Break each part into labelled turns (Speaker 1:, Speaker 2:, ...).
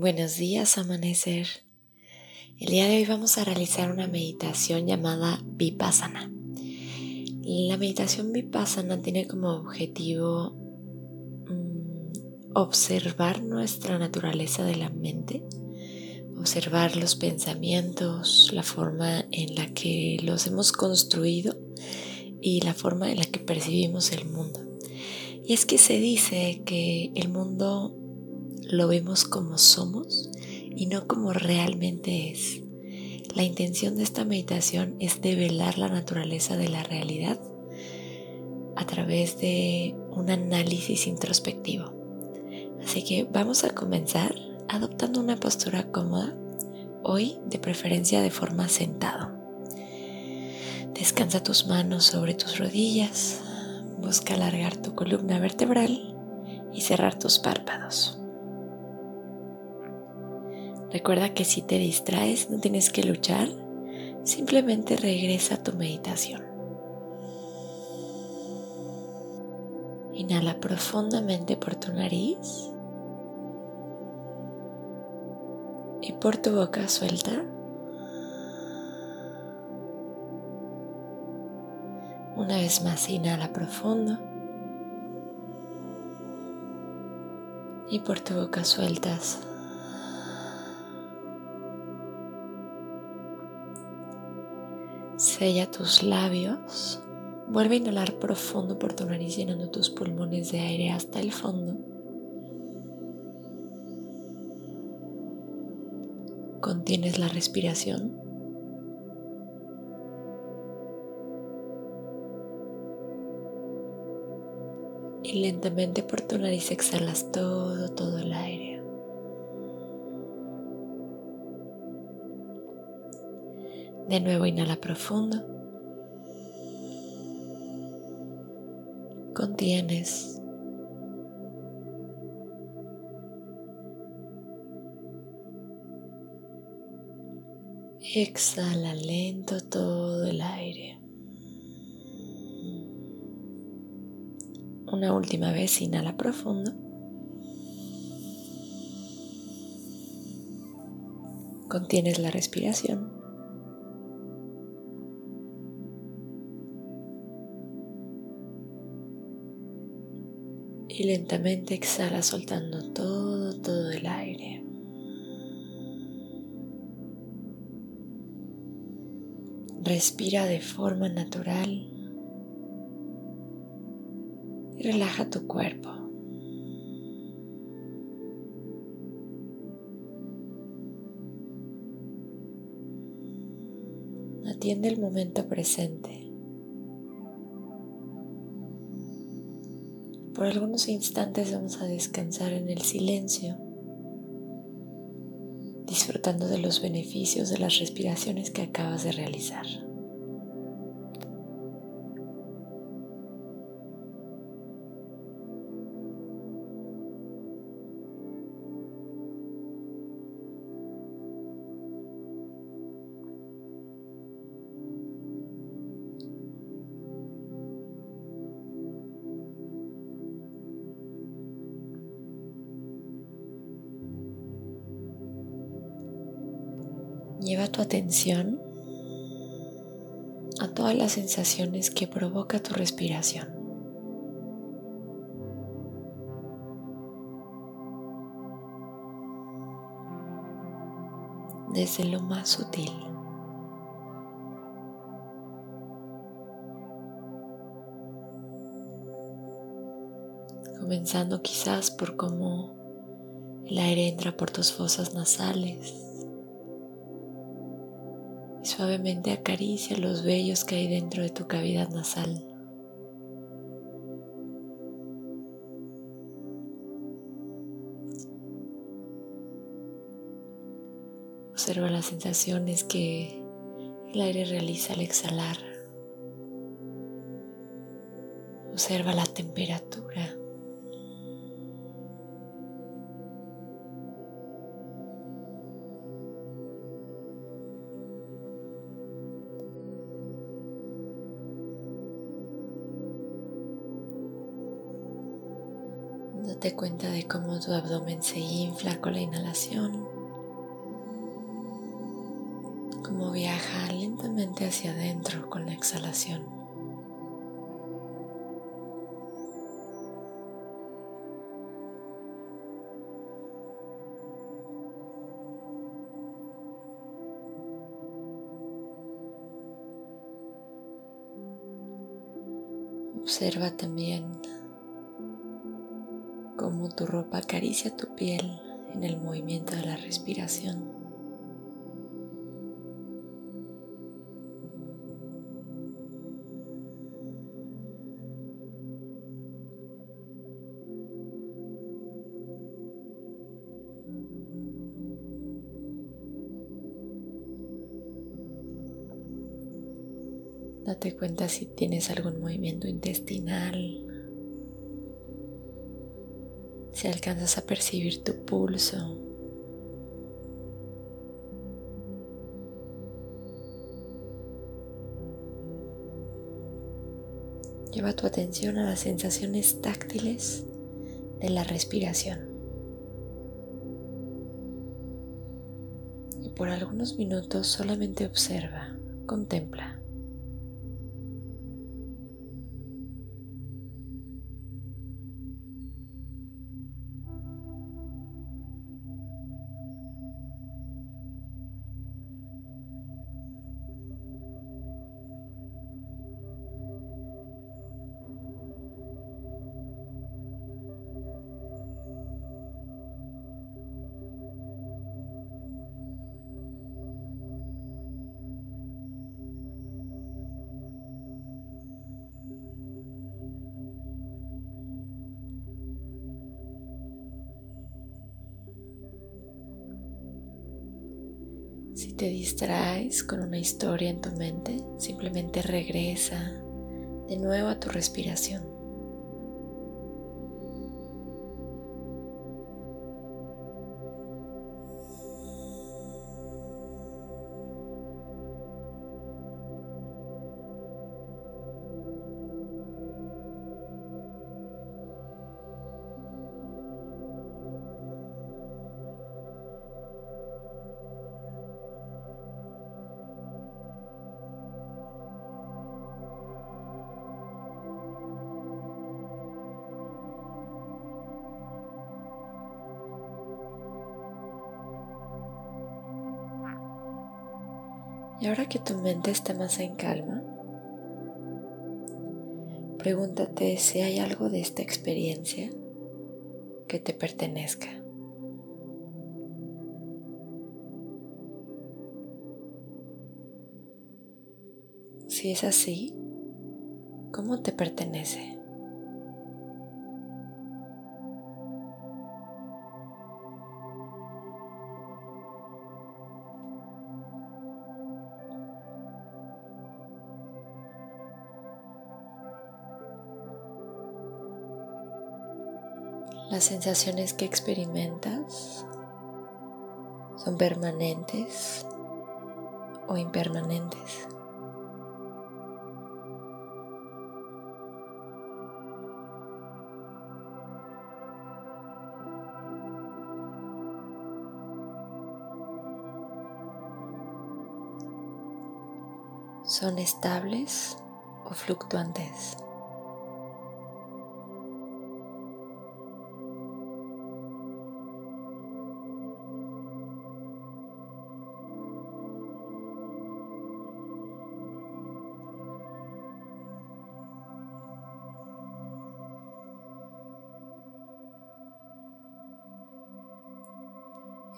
Speaker 1: Buenos días, amanecer. El día de hoy vamos a realizar una meditación llamada Vipassana. La meditación Vipassana tiene como objetivo mm, observar nuestra naturaleza de la mente, observar los pensamientos, la forma en la que los hemos construido y la forma en la que percibimos el mundo. Y es que se dice que el mundo lo vemos como somos y no como realmente es. La intención de esta meditación es develar la naturaleza de la realidad a través de un análisis introspectivo. Así que vamos a comenzar adoptando una postura cómoda, hoy de preferencia de forma sentado. Descansa tus manos sobre tus rodillas, busca alargar tu columna vertebral y cerrar tus párpados. Recuerda que si te distraes no tienes que luchar, simplemente regresa a tu meditación. Inhala profundamente por tu nariz y por tu boca suelta. Una vez más, inhala profundo. Y por tu boca sueltas. Sella tus labios. Vuelve a inhalar profundo por tu nariz llenando tus pulmones de aire hasta el fondo. Contienes la respiración. Y lentamente por tu nariz exhalas todo, todo el aire. De nuevo inhala profundo. Contienes. Exhala lento todo el aire. Una última vez, inhala profundo. Contienes la respiración. Y lentamente exhala soltando todo, todo el aire. Respira de forma natural y relaja tu cuerpo. Atiende el momento presente. Por algunos instantes vamos a descansar en el silencio, disfrutando de los beneficios de las respiraciones que acabas de realizar. Lleva tu atención a todas las sensaciones que provoca tu respiración. Desde lo más sutil. Comenzando quizás por cómo el aire entra por tus fosas nasales Suavemente acaricia los vellos que hay dentro de tu cavidad nasal. Observa las sensaciones que el aire realiza al exhalar. Observa la temperatura. Date cuenta de cómo tu abdomen se infla con la inhalación, cómo viaja lentamente hacia adentro con la exhalación. Observa también cómo tu ropa acaricia tu piel en el movimiento de la respiración. Date cuenta si tienes algún movimiento intestinal si alcanzas a percibir tu pulso. Lleva tu atención a las sensaciones táctiles de la respiración. Y por algunos minutos solamente observa, contempla. Te distraes con una historia en tu mente, simplemente regresa de nuevo a tu respiración. Y ahora que tu mente está más en calma, pregúntate si hay algo de esta experiencia que te pertenezca. Si es así, ¿cómo te pertenece? Las sensaciones que experimentas son permanentes o impermanentes. Son estables o fluctuantes.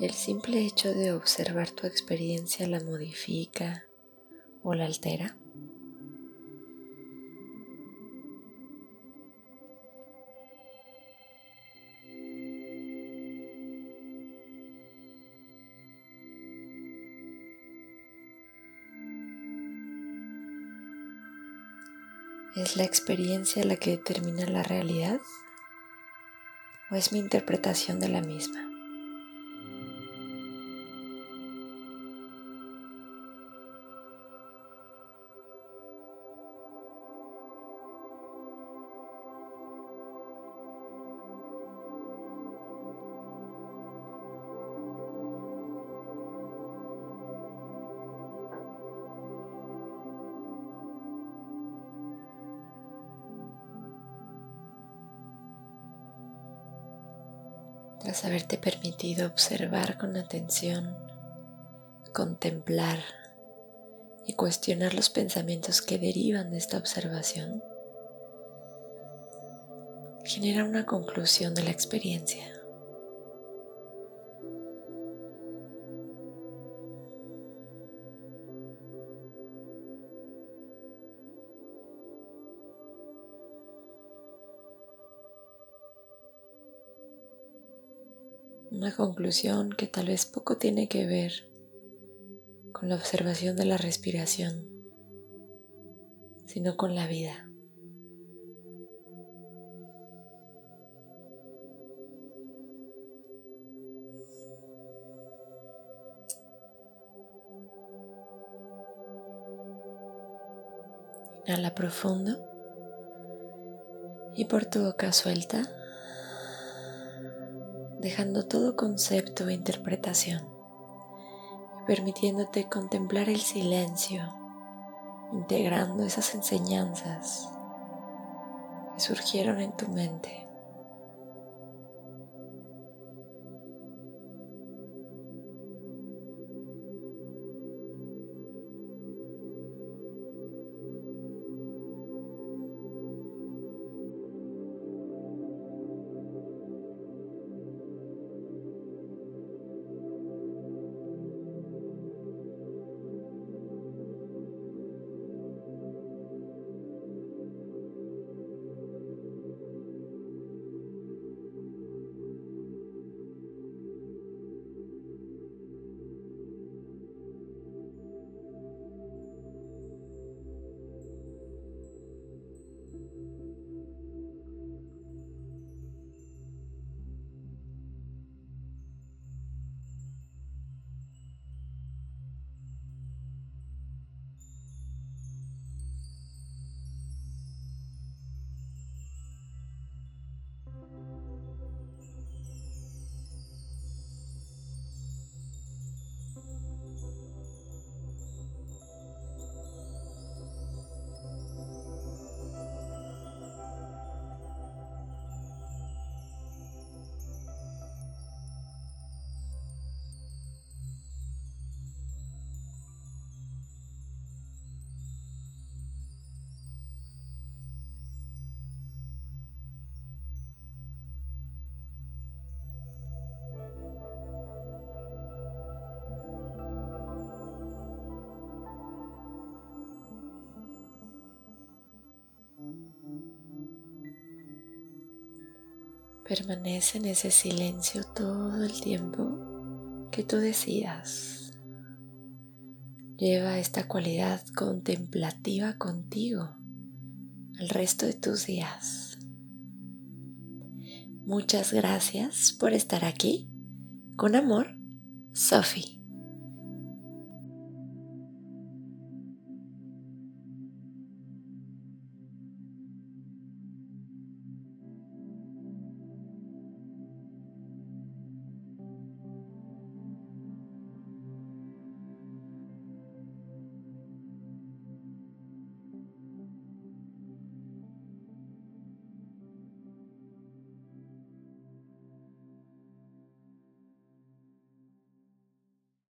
Speaker 1: El simple hecho de observar tu experiencia la modifica o la altera. ¿Es la experiencia la que determina la realidad? ¿O es mi interpretación de la misma? Haberte permitido observar con atención, contemplar y cuestionar los pensamientos que derivan de esta observación, genera una conclusión de la experiencia. Una conclusión que tal vez poco tiene que ver con la observación de la respiración, sino con la vida. Inhala profundo y por tu boca suelta dejando todo concepto e interpretación y permitiéndote contemplar el silencio, integrando esas enseñanzas que surgieron en tu mente. Permanece en ese silencio todo el tiempo que tú decidas. Lleva esta cualidad contemplativa contigo el resto de tus días. Muchas gracias por estar aquí. Con amor, Sophie.